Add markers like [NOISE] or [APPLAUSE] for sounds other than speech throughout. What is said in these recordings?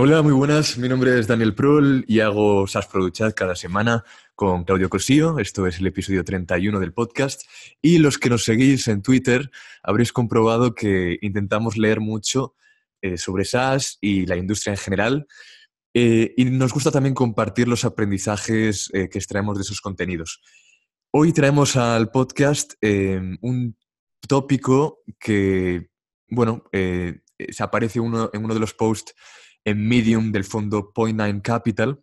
Hola, muy buenas. Mi nombre es Daniel Prol y hago SaaS Product Chat cada semana con Claudio Cosío. Esto es el episodio 31 del podcast. Y los que nos seguís en Twitter habréis comprobado que intentamos leer mucho eh, sobre SaaS y la industria en general. Eh, y nos gusta también compartir los aprendizajes eh, que extraemos de esos contenidos. Hoy traemos al podcast un tópico que, bueno, se aparece uno, en uno de los posts en Medium del fondo Point Nine Capital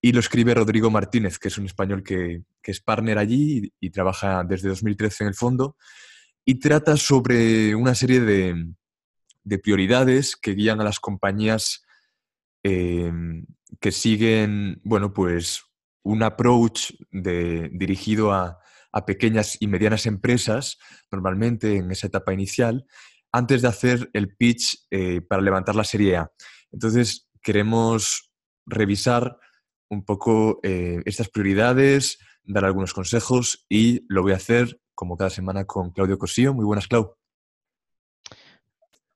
y lo escribe Rodrigo Martínez, que es un español que, es partner allí y, trabaja desde 2013 en el fondo y trata sobre una serie de, prioridades que guían a las compañías em, que siguen, bueno, pues un approach dirigido a, pequeñas y medianas empresas, normalmente en esa etapa inicial, antes de hacer el pitch eh, para levantar la serie A. Entonces, queremos revisar un poco eh, estas prioridades, dar algunos consejos y lo voy a hacer como cada semana con Claudio Cosío. Muy buenas, Clau.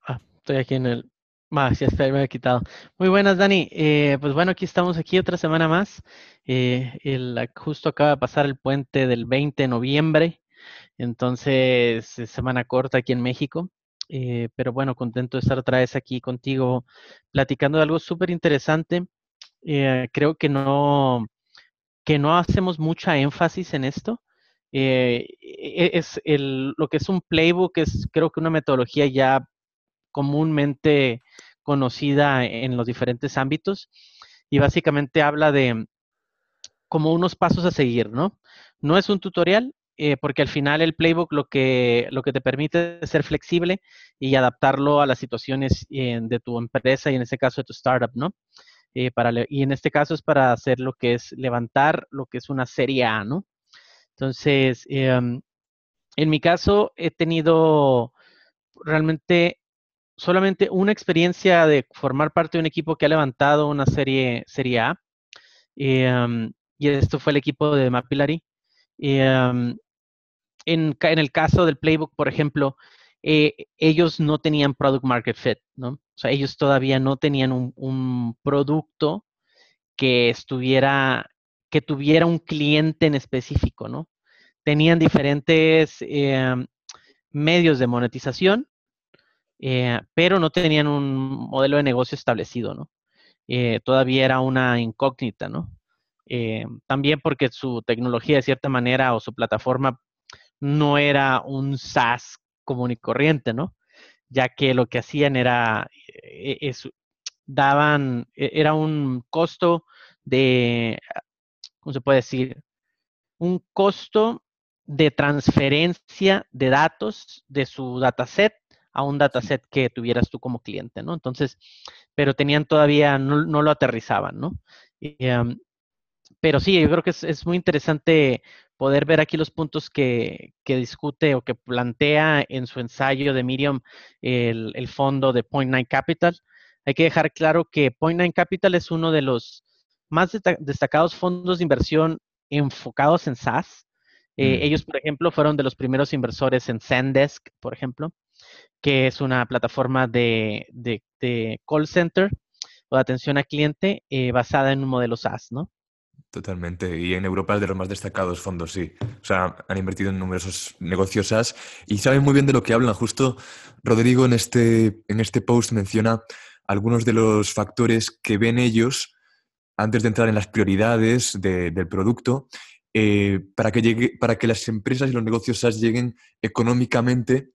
Ah, estoy aquí en el... Más, ya está, me he quitado. Muy buenas, Dani. Eh, pues bueno, aquí estamos aquí otra semana más. Eh, justo acaba de pasar el puente del 20 de noviembre, entonces semana corta aquí en México. Eh, pero bueno, contento de estar otra vez aquí contigo platicando de algo súper interesante. Eh, creo que no, que no hacemos mucha énfasis en esto. Eh, e, es el, lo que es un playbook, es creo que una metodología ya comúnmente conocida en los diferentes ámbitos y básicamente habla de como unos pasos a seguir, ¿no? No es un tutorial, eh, porque al final el playbook lo que, lo que te permite es ser flexible y adaptarlo a las situaciones eh, de tu empresa y en este caso de tu startup, ¿no? Eh, para, y en este caso es para hacer lo que es levantar lo que es una serie A, ¿no? Entonces, em, en mi caso he tenido realmente solamente una experiencia de formar parte de un equipo que ha levantado una serie, serie A. Em, y esto fue el equipo de Mapillary. Em, en, el caso del playbook, por ejemplo, eh, ellos no tenían product market fit, ¿no? O sea, ellos todavía no tenían un, producto que estuviera, que tuviera un cliente en específico, ¿no? Tenían diferentes eh, medios de monetización, eh, pero no tenían un modelo de negocio establecido, ¿no? todavía era una incógnita, ¿no? también porque su tecnología de cierta manera o su plataforma no era un SaaS común y corriente, ¿no? Ya que lo que hacían era, eh, daban, e, era un costo de, ¿cómo se puede decir? Un costo de transferencia de datos de su dataset a un dataset que tuvieras tú como cliente, ¿no? Entonces, pero tenían todavía, no, lo aterrizaban, ¿no? Em, pero sí, yo creo que es, es, muy interesante poder ver aquí los puntos que, discute o que plantea en su ensayo de Miriam el, fondo de Point Nine Capital. Hay que dejar claro que Point Nine Capital es uno de los más destacados fondos de inversión enfocados en SaaS. Eh, mm. Ellos, por ejemplo, fueron de los primeros inversores en Zendesk, por ejemplo, que es una plataforma de, call center o de atención al cliente eh, basada en un modelo SaaS, ¿no? Totalmente. Y en Europa es de los más destacados fondos, sí. O sea, han invertido en numerosos negocios SaaS y saben muy bien de lo que hablan. Justo Rodrigo en este, en este post menciona algunos de los factores que ven ellos antes de entrar en las prioridades del producto eh, para, que llegue, para que las empresas y los negocios SaaS lleguen económicamente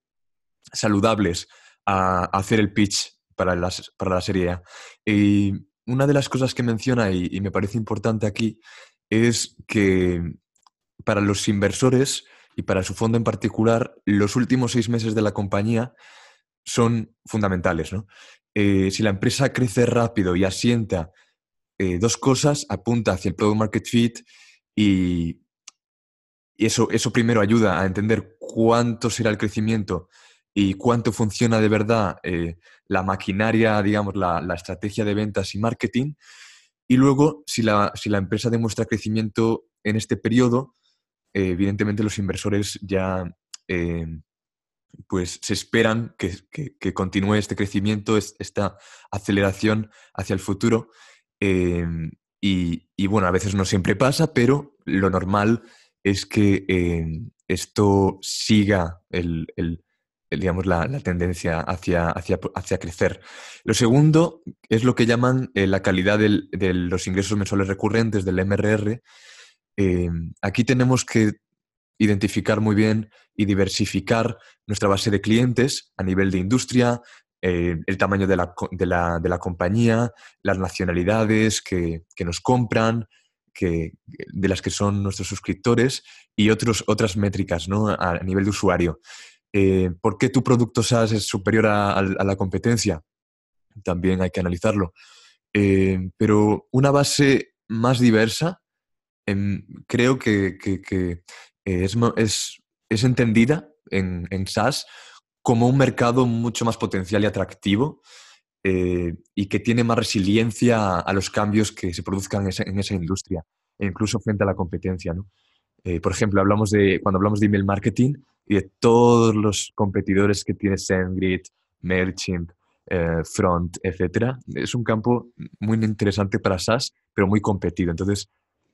saludables a, hacer el pitch para, las, para la serie A. Y una de las cosas que menciona y, me parece importante aquí es que para los inversores y para su fondo en particular, los últimos seis meses de la compañía son fundamentales. Eh, si la empresa crece rápido y asienta eh, dos cosas, apunta hacia el product market fit y, eso, eso primero ayuda a entender cuánto será el crecimiento y cuánto funciona de verdad eh, la maquinaria, digamos, la, estrategia de ventas y marketing. Y luego, si la, si la empresa demuestra crecimiento en este periodo, eh, evidentemente los inversores ya eh, pues se esperan que, continúe este crecimiento, esta aceleración hacia el futuro. Em, y, bueno, a veces no siempre pasa, pero lo normal es que esto siga el, digamos, la, tendencia hacia, hacia, hacia, crecer. Lo segundo es lo que llaman eh, la calidad de los ingresos mensuales recurrentes del MRR. Em, aquí tenemos que identificar muy bien y diversificar nuestra base de clientes a nivel de industria, eh, el tamaño de la, compañía, las nacionalidades que, nos compran, que, de las que son nuestros suscriptores y otros, otras métricas ¿no? a, nivel de usuario. Eh, ¿Por qué tu producto SaaS es superior a, la competencia? También hay que analizarlo. Eh, pero una base más diversa, em, creo que, es, es, entendida en, en SaaS como un mercado mucho más potencial y atractivo eh, y que tiene más resiliencia a, los cambios que se produzcan en esa, industria, e incluso frente a la competencia. Eh, por ejemplo, hablamos de, cuando hablamos de email marketing y de todos los competidores que tiene SendGrid, MailChimp, eh, Front, etc. Es un campo muy interesante para SaaS, pero muy competido. Entonces,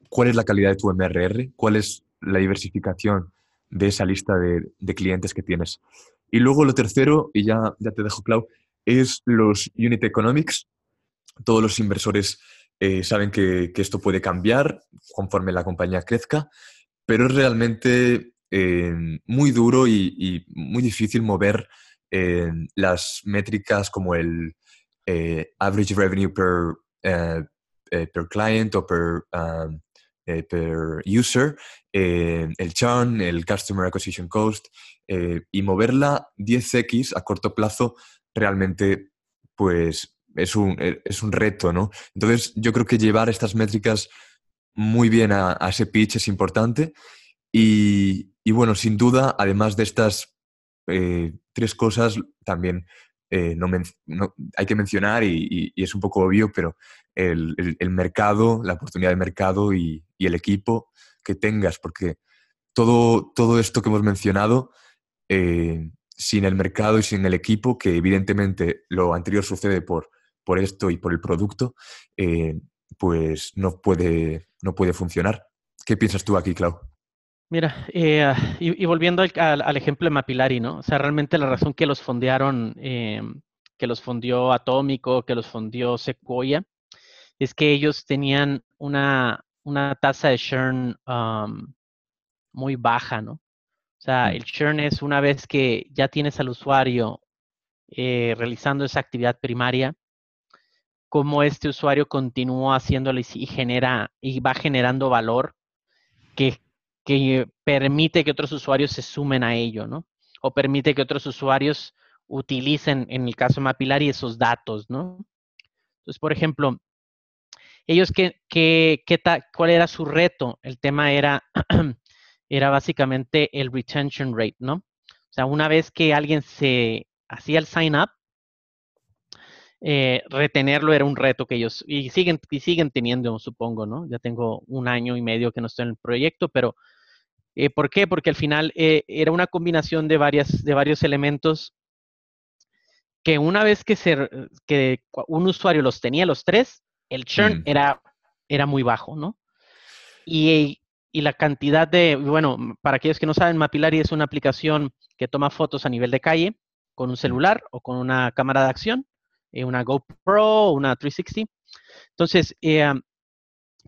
¿cuál es la calidad de tu MRR? ¿Cuál es la diversificación de esa lista de, de clientes que tienes? Y luego lo tercero, y ya, ya te dejo, Clau, es los unit economics. Todos los inversores eh, saben que, esto puede cambiar conforme la compañía crezca, pero es realmente eh, muy duro y, muy difícil mover eh, las métricas como el average revenue per, per client o per, um, per user, el churn, el customer acquisition cost, eh, y moverla 10x a corto plazo realmente pues es un, es un, reto, ¿no? Entonces yo creo que llevar estas métricas muy bien a, ese pitch es importante y, bueno, sin duda, además de estas eh, tres cosas, también eh, no, hay que mencionar, y, es un poco obvio, pero el, mercado, la oportunidad de mercado y, y, el equipo que tengas, porque todo, todo esto que hemos mencionado eh, sin el mercado y sin el equipo, que evidentemente lo anterior sucede por, por esto y por el producto, eh, pues no puede, no puede funcionar. ¿Qué piensas tú aquí, Clau? Mira, eh, y, volviendo al, ejemplo de Mapilari, ¿no? O sea, realmente la razón que los fondearon, que los fondió Atómico, que los fondió Sequoia, es que ellos tenían una, una tasa de churn um, muy baja, ¿no? O sea, mm. el churn es una vez que ya tienes al usuario eh, realizando esa actividad primaria, cómo este usuario continúa haciéndolo y genera y va generando valor que, permite que otros usuarios se sumen a ello, ¿no? O permite que otros usuarios utilicen, en el caso de Mapillary, esos datos, ¿no? Entonces, por ejemplo, ellos, ¿qué, qué, qué ¿cuál era su reto? El tema era [CLEARS THROAT] era básicamente el retention rate, ¿no? O sea, una vez que alguien se hacía el sign up, eh, retenerlo era un reto que ellos, y siguen, y siguen teniendo, supongo, ¿no? Ya tengo un año y medio que no estoy en el proyecto, pero eh, ¿por qué? Porque al final eh, era una combinación de, varias, de varios elementos que una vez que, se, que un usuario los tenía los tres, el churn mm. era, era muy bajo, ¿no? Y y la cantidad de, bueno, para aquellos que no saben, Mapillary es una aplicación que toma fotos a nivel de calle con un celular o con una cámara de acción, eh, una GoPro, una 360. Entonces, eh,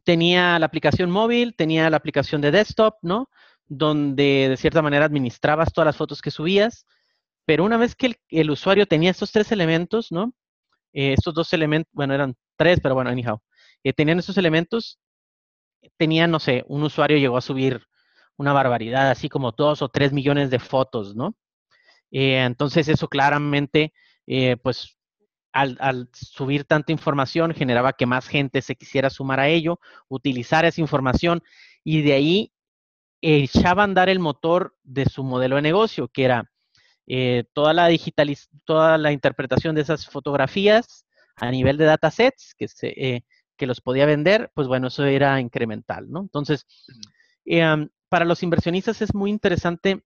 tenía la aplicación móvil, tenía la aplicación de desktop, ¿no? Donde de cierta manera administrabas todas las fotos que subías, pero una vez que el, usuario tenía estos tres elementos, ¿no? Eh, estos dos elementos, bueno, eran tres, pero bueno, anyhow, tenían estos elementos, tenía, no sé, un usuario llegó a subir una barbaridad, así como dos o tres millones de fotos, ¿no? Eh, entonces eso claramente, eh, pues al, subir tanta información generaba que más gente se quisiera sumar a ello, utilizar esa información y de ahí echaba a andar el motor de su modelo de negocio, que era eh, toda la digitaliz toda la interpretación de esas fotografías a nivel de datasets que se, que los podía vender, pues bueno, eso era incremental, ¿no? Entonces, eh, para los inversionistas es muy interesante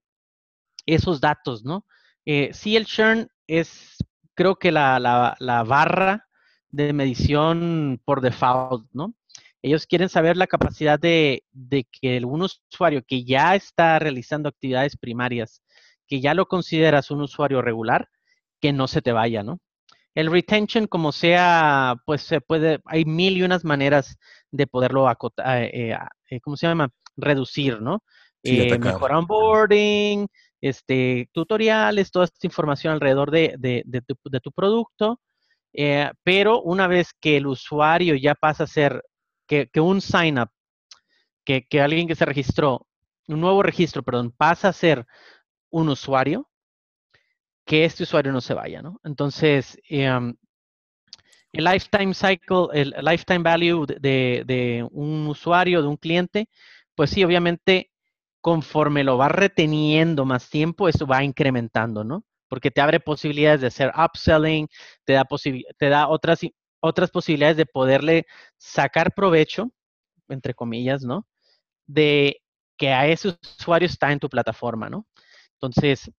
esos datos, ¿no? Eh, sí, el churn es, creo que la, la, barra de medición por default, ¿no? Ellos quieren saber la capacidad de, de, que un usuario que ya está realizando actividades primarias, que ya lo consideras un usuario regular, que no se te vaya, ¿no? El retention, como sea, pues se puede, hay mil y unas maneras de poderlo acotar, eh, eh, eh, ¿cómo se llama? Reducir, ¿no? mejor onboarding, este, tutoriales, toda esta información alrededor de, tu, producto. pero una vez que el usuario ya pasa a ser, que, un sign up, que, que alguien que se registró, un nuevo registro, perdón, pasa a ser un usuario, que este usuario no se vaya, ¿no? Entonces, em, el lifetime cycle, el lifetime value de, un usuario, de un cliente, pues sí, obviamente, conforme lo vas reteniendo más tiempo, eso va incrementando, ¿no? Porque te abre posibilidades de hacer upselling, te da, te da otras, otras posibilidades de poderle sacar provecho, entre comillas, ¿no? De que a ese usuario está en tu plataforma, ¿no? Entonces,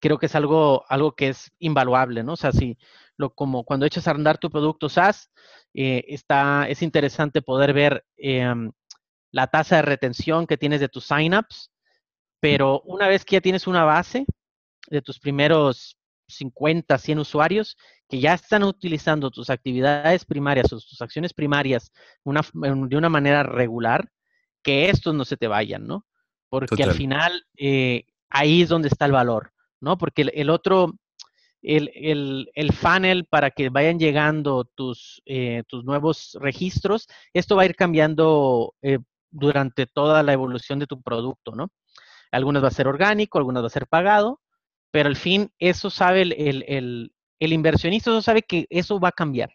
creo que es algo, algo que es invaluable, ¿no? O sea, si lo, como cuando echas a andar tu producto SaaS, eh, está, es interesante poder ver em, la tasa de retención que tienes de tus signups, pero una vez que ya tienes una base de tus primeros 50, 100 usuarios que ya están utilizando tus actividades primarias o tus acciones primarias de una manera regular, que estos no se te vayan, ¿no? Porque al final eh, ahí es donde está el valor. ¿no? Porque el, otro, el, el, funnel para que vayan llegando tus, eh, tus nuevos registros, esto va a ir cambiando eh, durante toda la evolución de tu producto, ¿no? Algunas va a ser orgánico, algunas va a ser pagado, pero al fin eso sabe el, el inversionista, eso sabe que eso va a cambiar.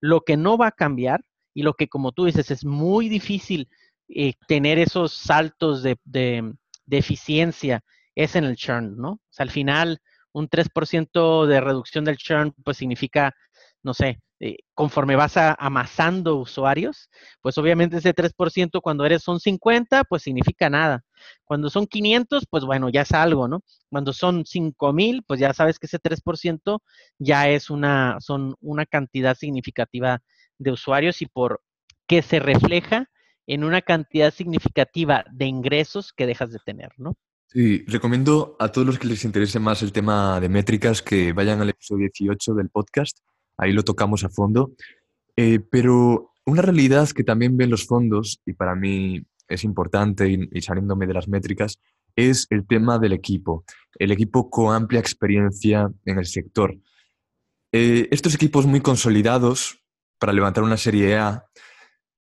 Lo que no va a cambiar y lo que, como tú dices, es muy difícil eh, tener esos saltos de, de, de eficiencia es en el churn, ¿no? O sea, al final, un 3% de reducción del churn, pues significa, no sé, eh, conforme vas amasando usuarios, pues obviamente ese 3% cuando eres son 50, pues significa nada. Cuando son 500, pues bueno, ya es algo, ¿no? Cuando son 5000, pues ya sabes que ese 3% ya es una, son una cantidad significativa de usuarios y por que se refleja en una cantidad significativa de ingresos que dejas de tener, ¿no? Sí, recomiendo a todos los que les interese más el tema de métricas que vayan al episodio 18 del podcast. Ahí lo tocamos a fondo. Eh, pero una realidad que también ven los fondos, y para mí es importante y, saliéndome de las métricas, es el tema del equipo. El equipo con amplia experiencia en el sector. Eh, estos equipos muy consolidados para levantar una serie A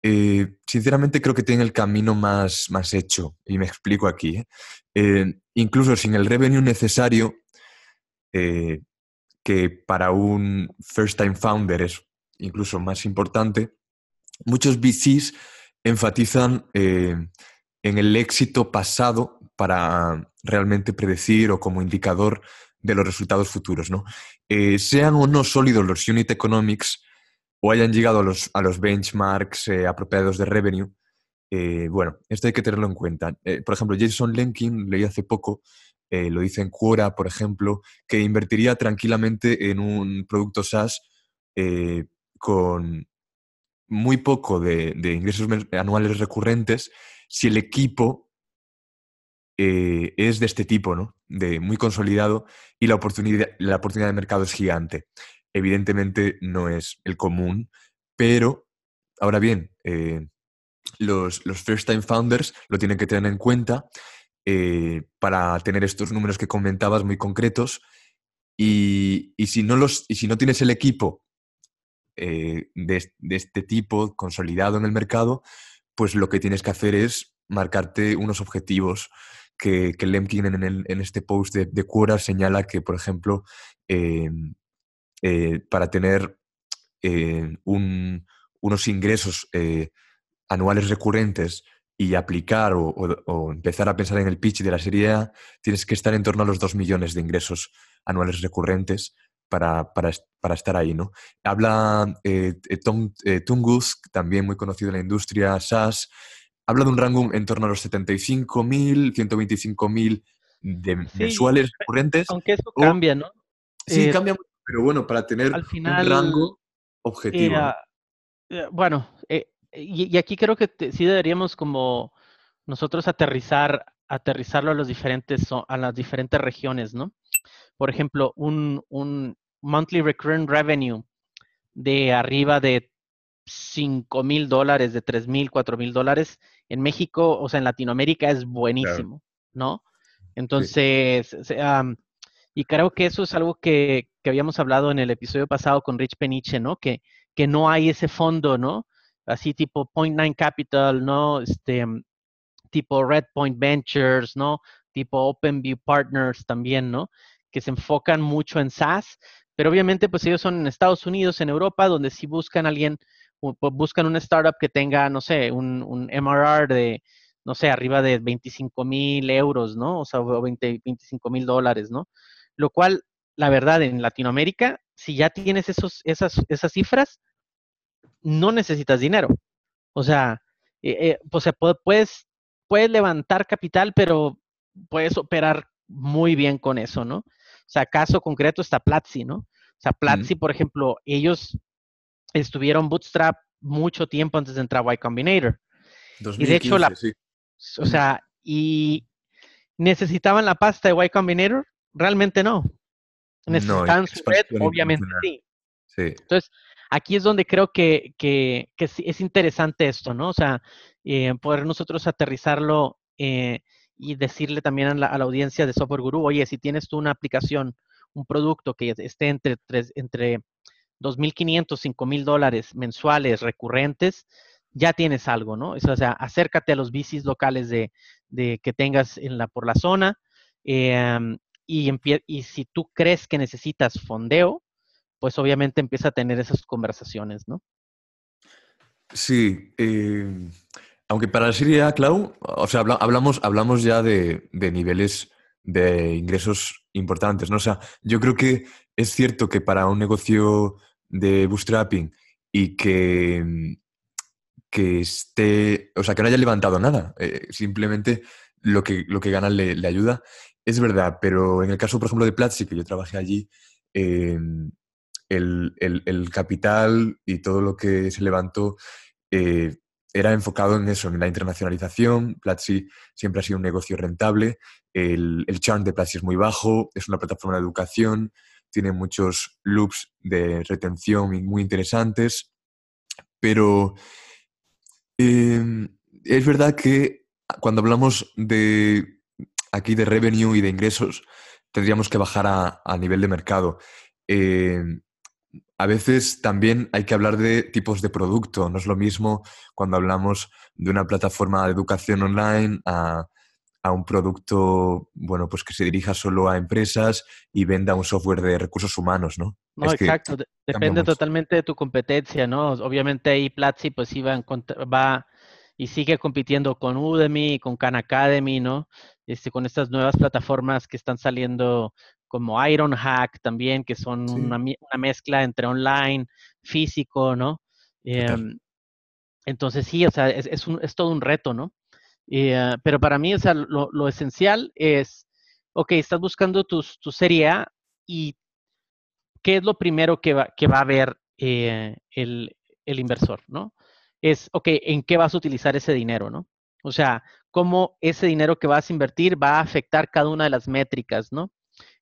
eh, sinceramente creo que tiene el camino más, más hecho, y me explico aquí. ¿eh? Eh, incluso sin el revenue necesario, que para un first-time founder es incluso más importante, muchos VCs enfatizan en el éxito pasado para realmente predecir o como indicador de los resultados futuros. ¿no? sean o no sólidos los unit economics, o hayan llegado a los, a los benchmarks eh, apropiados de revenue, eh, bueno, esto hay que tenerlo en cuenta. Eh, por ejemplo, Jason Lenkin, leí hace poco, lo dice en Quora, por ejemplo, que invertiría tranquilamente en un producto SaaS con muy poco de, ingresos anuales recurrentes si el equipo es de este tipo, ¿no? De muy consolidado y la oportunidad, la oportunidad de mercado es gigante evidentemente no es el común, pero ahora bien, eh, los, first-time founders lo tienen que tener en cuenta eh, para tener estos números que comentabas muy concretos. Y, si, no los, y si no tienes el equipo eh, de, este tipo consolidado en el mercado, pues lo que tienes que hacer es marcarte unos objetivos que, que Lemkin en, este post de, de Quora señala que, por ejemplo, eh, para tener unos ingresos anuales recurrentes y aplicar o, empezar a pensar en el pitch de la serie A, tienes que estar en torno a los 2 millones de ingresos anuales recurrentes para, estar ahí. ¿no? Habla Tom Tungus, también muy conocido en la industria SaaS, habla de un rango en torno a los 75.000, 125.000 de mensuales recurrentes. Aunque eso cambia, ¿no? Sí, eh, cambia, pero bueno, para tener un rango objetivo. bueno, y, aquí creo que sí deberíamos como nosotros aterrizar, aterrizarlo a los diferentes, a las diferentes regiones, ¿no? Por ejemplo, un, un monthly recurring revenue de arriba de 5 mil dólares, de 3 mil, 4 mil dólares, en México, o sea, en Latinoamérica es buenísimo, ¿no? Entonces, y creo que eso es algo que, que, habíamos hablado en el episodio pasado con Rich Peniche, ¿no? Que, que no hay ese fondo, ¿no? Así tipo Point Nine Capital, ¿no? Este, tipo Red Point Ventures, ¿no? Tipo OpenView Partners también, ¿no? Que se enfocan mucho en SaaS, pero obviamente pues ellos son en Estados Unidos, en Europa, donde sí buscan alguien, buscan una startup que tenga, no sé, un, un MRR de, no sé, arriba de 25 mil euros, ¿no? O sea, 20, 25 mil dólares, ¿no? Lo cual, la verdad, en Latinoamérica, si ya tienes esos, esas, esas cifras, no necesitas dinero. O sea, eh, eh, puedes, puedes levantar capital, pero puedes operar muy bien con eso, ¿no? O sea, caso concreto está Platzi, ¿no? O sea, Platzi, por ejemplo, ellos estuvieron bootstrap mucho tiempo antes de entrar a Y Combinator. y de hecho, la, o sea, y necesitaban la pasta de Y Combinator, realmente no. Necesitaban su red, obviamente sí. sí. Entonces, aquí es donde creo que, que, es interesante esto, ¿no? O sea, eh, poder nosotros aterrizarlo eh, y decirle también a la, audiencia de Software Guru, oye, si tienes tú una aplicación, un producto que esté entre, tres, entre 2.500, 5.000 dólares mensuales recurrentes, ya tienes algo, ¿no? O sea, acércate a los bicis locales de, que tengas en la, por la zona y, y si tú crees que necesitas fondeo, pues obviamente empieza a tener esas conversaciones, ¿no? Sí, eh, aunque para la serie A, Clau, o sea, hablamos, hablamos ya de, niveles de ingresos importantes, ¿no? O sea, yo creo que es cierto que para un negocio de bootstrapping y que, que esté, o sea, que no haya levantado nada, eh, simplemente lo que, lo que gana le, ayuda, es verdad, pero en el caso, por ejemplo, de Platzi, que yo trabajé allí, eh, el, capital y todo lo que se levantó eh, era enfocado en eso, en la internacionalización. Platzi siempre ha sido un negocio rentable. El, el churn de Platzi es muy bajo, es una plataforma de educación, tiene muchos loops de retención muy interesantes, pero em, es verdad que cuando hablamos de aquí de revenue y de ingresos, tendríamos que bajar a, nivel de mercado. Em, a veces también hay que hablar de tipos de producto. No es lo mismo cuando hablamos de una plataforma de educación online a, un producto, bueno, pues que se dirija solo a empresas y venda un software de recursos humanos, ¿no? No, exacto. Depende totalmente de tu competencia, ¿no? Obviamente ahí Platzi pues iba va y sigue compitiendo con Udemy, con Khan Academy, ¿no? Este, con estas nuevas plataformas que están saliendo como Ironhack también, que son una, mezcla entre online, físico, ¿no? Em, entonces sí, o sea, es, un, es todo un reto, ¿no? Eh, pero para mí, o sea, lo, esencial es, ok, estás buscando tu, tu, serie A y ¿qué es lo primero que va, que va a ver eh, el, el inversor, ¿no? Es, ok, ¿en qué vas a utilizar ese dinero, ¿no? O sea, cómo ese dinero que vas a invertir va a afectar cada una de las métricas, ¿no?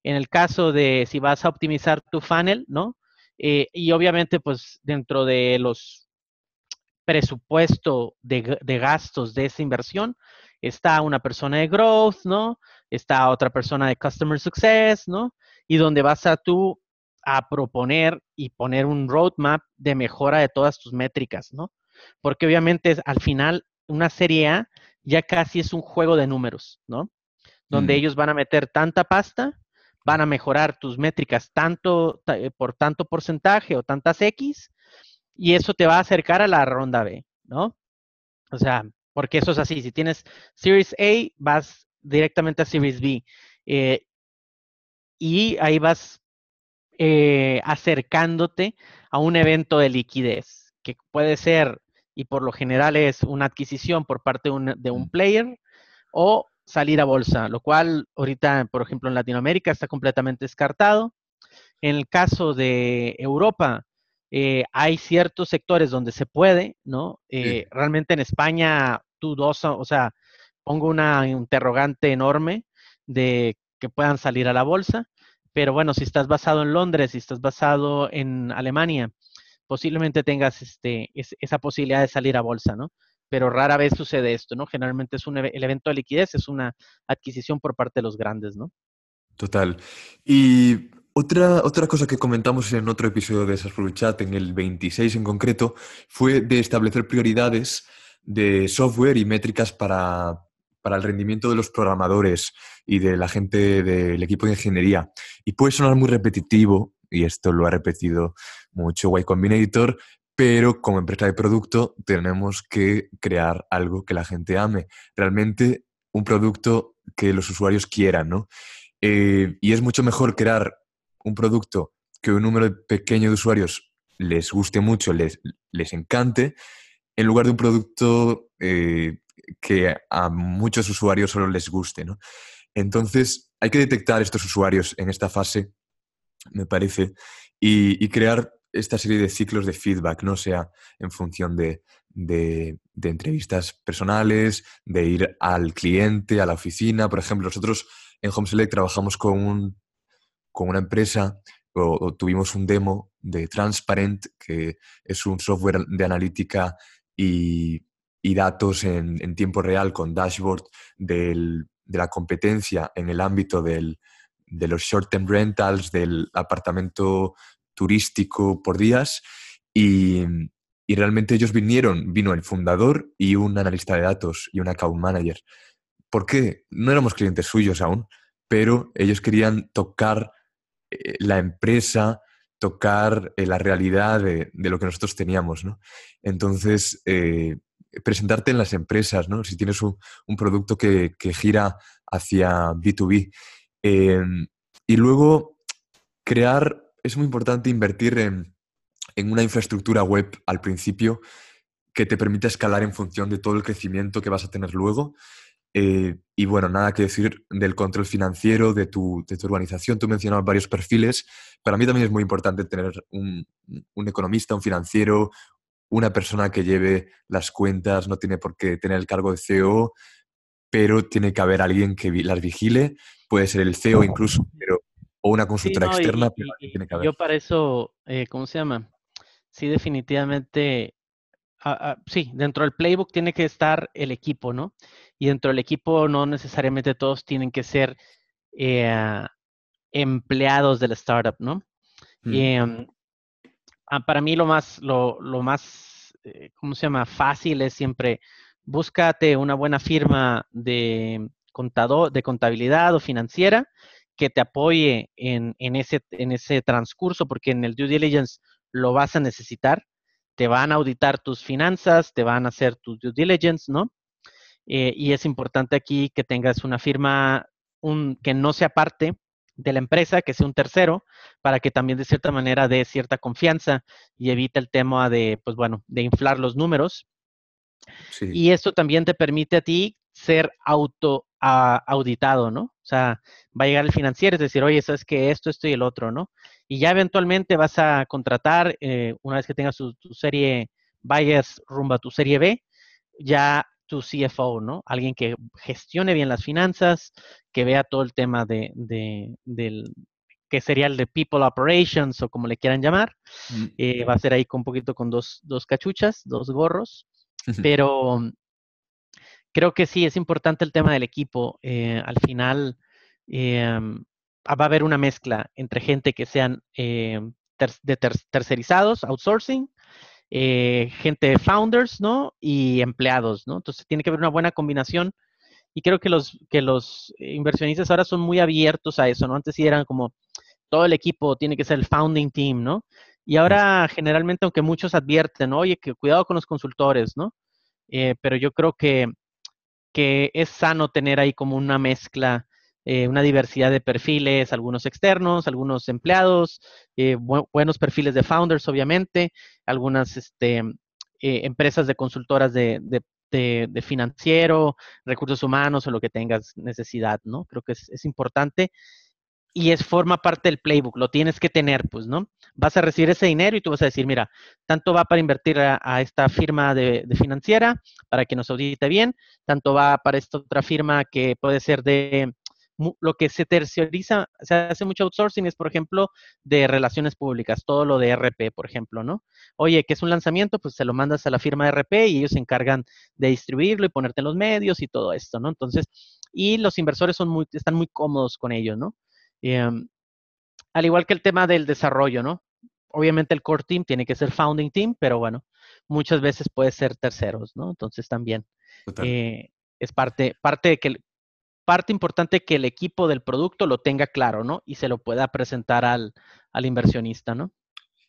En el caso de si vas a optimizar tu funnel, ¿no? Eh, y obviamente, pues dentro de los presupuesto de, gastos de esa inversión, está una persona de growth, ¿no? Está otra persona de customer success, ¿no? Y donde vas a tú a proponer y poner un roadmap de mejora de todas tus métricas, ¿no? Porque obviamente al final una serie A ya casi es un juego de números, ¿no? Donde mm. ellos van a meter tanta pasta van a mejorar tus métricas tanto eh, por tanto porcentaje o tantas X, y eso te va a acercar a la ronda B, ¿no? O sea, porque eso es así, si tienes Series A, vas directamente a Series B. Eh, y ahí vas eh, acercándote a un evento de liquidez, que puede ser, y por lo general es una adquisición por parte de un, de un player, o salir a bolsa, lo cual ahorita, por ejemplo, en Latinoamérica está completamente descartado. En el caso de Europa, eh, hay ciertos sectores donde se puede, ¿no? Eh, realmente en España, tú dos, o sea, pongo una interrogante enorme de que puedan salir a la bolsa, pero bueno, si estás basado en Londres, si estás basado en Alemania, posiblemente tengas este, esa posibilidad de salir a bolsa, ¿no? Pero rara vez sucede esto, ¿no? Generalmente es un, el evento de liquidez, es una adquisición por parte de los grandes, ¿no? Total. Y otra, otra cosa que comentamos en otro episodio de Sasful Chat, en el 26 en concreto, fue de establecer prioridades de software y métricas para, el rendimiento de los programadores y de la gente del equipo de ingeniería. Y puede sonar muy repetitivo, y esto lo ha repetido mucho Y Combinator, pero como empresa de producto tenemos que crear algo que la gente ame. Realmente un producto que los usuarios quieran, ¿no? Eh, y es mucho mejor crear un producto que un número pequeño de usuarios les guste mucho, les, les encante, en lugar de un producto eh, que a muchos usuarios solo les guste. ¿no? Entonces, hay que detectar estos usuarios en esta fase, me parece, y, crear esta serie de ciclos de feedback, no sea en función de, de, entrevistas personales, de ir al cliente, a la oficina. Por ejemplo, nosotros en HomeSelect trabajamos con un con una empresa o, tuvimos un demo de Transparent, que es un software de analítica y, datos en, tiempo real con dashboard de la competencia en el ámbito de los short-term rentals, del apartamento turístico por días. Y, y, realmente ellos vinieron, vino el fundador y un analista de datos y un account manager. ¿Por qué? No éramos clientes suyos aún, pero ellos querían tocar eh, la empresa, tocar eh, la realidad de, lo que nosotros teníamos, ¿no? Entonces, eh, presentarte en las empresas, ¿no? Si tienes un, producto que, gira hacia B2B. Em, y luego, crear, es muy importante invertir en, en una infraestructura web al principio que te permita escalar en función de todo el crecimiento que vas a tener luego eh, y bueno, nada que decir del control financiero de tu, de tu, organización. Tú mencionabas varios perfiles. Para mí también es muy importante tener un, un, economista, un financiero, una persona que lleve las cuentas, no tiene por qué tener el cargo de CEO, pero tiene que haber alguien que las vigile. Puede ser el CEO incluso, o una consultora externa. tiene que haber. Yo para eso, eh, ¿cómo se llama? Sí, definitivamente Ah, ah, sí, dentro del playbook tiene que estar el equipo, ¿no? Y dentro del equipo no necesariamente todos tienen que ser eh, empleados del startup, ¿no? Mm. Em, ah, para mí lo más, lo, más, eh, ¿cómo se llama? Fácil es siempre búscate una buena firma de contador, de contabilidad o financiera que te apoye en, ese, en ese transcurso, porque en el due diligence lo vas a necesitar te van a auditar tus finanzas, te van a hacer tu due diligence, ¿no? Eh, y es importante aquí que tengas una firma un, que no sea parte de la empresa, que sea un tercero, para que también de cierta manera dé cierta confianza y evite el tema de, pues bueno, de inflar los números. Y esto también te permite a ti ser auto auditado, ¿no? O sea, va a llegar el financiero y decir, oye, sabes que esto, esto y el otro, ¿no? Y ya eventualmente vas a contratar, eh, una vez que tengas tu, serie, vayas rumbo a tu serie B, ya tu CFO, ¿no? Alguien que gestione bien las finanzas, que vea todo el tema de, del que sería el de People Operations o como le quieran llamar. Mm. Eh, va a ser ahí con un poquito con dos, dos cachuchas, dos gorros. Pero creo que sí, es importante el tema del equipo. Eh, al final, em, va a haber una mezcla entre gente que sean eh, de tercerizados, outsourcing, eh, gente de founders, ¿no? Y empleados, ¿no? Entonces tiene que haber una buena combinación. Y creo que los, que los inversionistas ahora son muy abiertos a eso, ¿no? Antes sí eran como todo el equipo tiene que ser el founding team, ¿no? Y ahora generalmente, aunque muchos advierten, oye, que cuidado con los consultores, ¿no? Eh, pero yo creo que, que es sano tener ahí como una mezcla eh, una diversidad de perfiles, algunos externos, algunos empleados, eh, buenos perfiles de founders, obviamente, algunas este, eh, empresas de consultoras de, de, financiero, recursos humanos o lo que tengas necesidad, ¿no? Creo que es, importante y es forma parte del playbook, lo tienes que tener, pues, ¿no? Vas a recibir ese dinero y tú vas a decir, mira, tanto va para invertir a, esta firma de, financiera para que nos audite bien, tanto va para esta otra firma que puede ser de lo que se terciariza, se hace mucho outsourcing es, por ejemplo, de relaciones públicas, todo lo de RP, por ejemplo, ¿no? Oye, ¿qué es un lanzamiento? Pues se lo mandas a la firma de RP y ellos se encargan de distribuirlo y ponerte en los medios y todo esto, ¿no? Entonces, y los inversores son muy, están muy cómodos con ello, ¿no? Em, al igual que el tema del desarrollo, ¿no? Obviamente el core team tiene que ser founding team, pero bueno, muchas veces puede ser terceros, ¿no? Entonces también eh, es parte, parte de que parte importante que el equipo del producto lo tenga claro, ¿no? Y se lo pueda presentar al, inversionista, ¿no?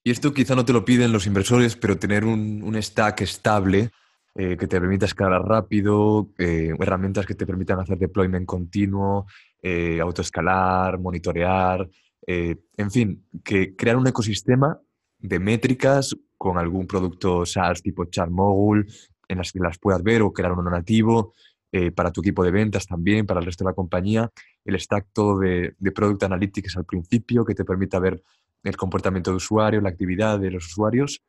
Y esto quizá no te lo piden los inversores, pero tener un, stack estable eh, que te permita escalar rápido, eh, herramientas que te permitan hacer deployment continuo, eh, autoescalar, monitorear, en fin, que crear un ecosistema de métricas con algún producto SaaS tipo Charmogul en las que las puedas ver o crear uno nativo, eh, para tu equipo de ventas también, para el resto de la compañía, el stack todo de, Product Analytics al principio, que te permita ver el comportamiento de usuario, la actividad de los usuarios,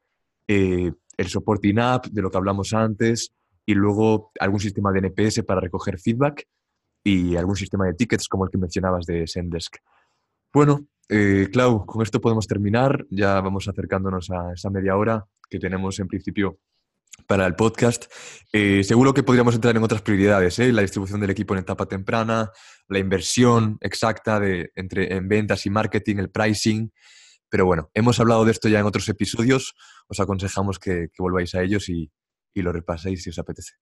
eh, el support in-app, de lo que hablamos antes, y luego algún sistema de NPS para recoger feedback y algún sistema de tickets como el que mencionabas de Zendesk. Bueno, eh, Clau, con esto podemos terminar. Ya vamos acercándonos a esa media hora que tenemos en principio para el podcast. Eh, seguro que podríamos entrar en otras prioridades, ¿eh? la distribución del equipo en etapa temprana, la inversión exacta de, entre, en ventas y marketing, el pricing. Pero bueno, hemos hablado de esto ya en otros episodios. Os aconsejamos que, volváis a ellos y, lo repaséis si os apetece.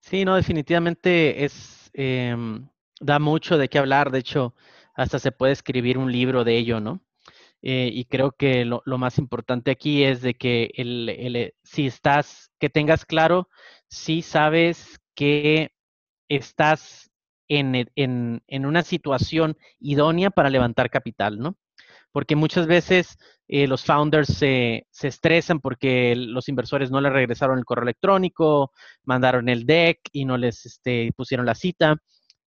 Sí, no, definitivamente es em, da mucho de qué hablar. De hecho, hasta se puede escribir un libro de ello, ¿no? Eh, y creo que lo, más importante aquí es de que el, eh, si estás, que tengas claro, si sabes que estás en, en, en, una situación idónea para levantar capital, ¿no? Porque muchas veces eh, los founders se, se, estresan porque los inversores no les regresaron el correo electrónico, mandaron el deck y no les este, pusieron la cita.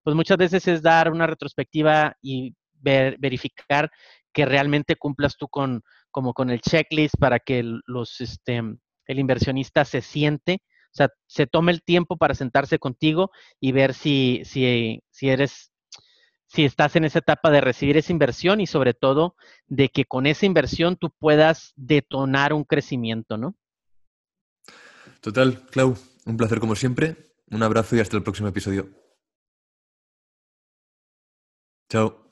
Pues muchas veces es dar una retrospectiva y ver, verificar que realmente cumplas tú con, como con el checklist para que los, este, el inversionista se siente, o sea, se tome el tiempo para sentarse contigo y ver si, si, si eres, si estás en esa etapa de recibir esa inversión y sobre todo de que con esa inversión tú puedas detonar un crecimiento, ¿no? Total, Clau, un placer como siempre. Un abrazo y hasta el próximo episodio. Chao.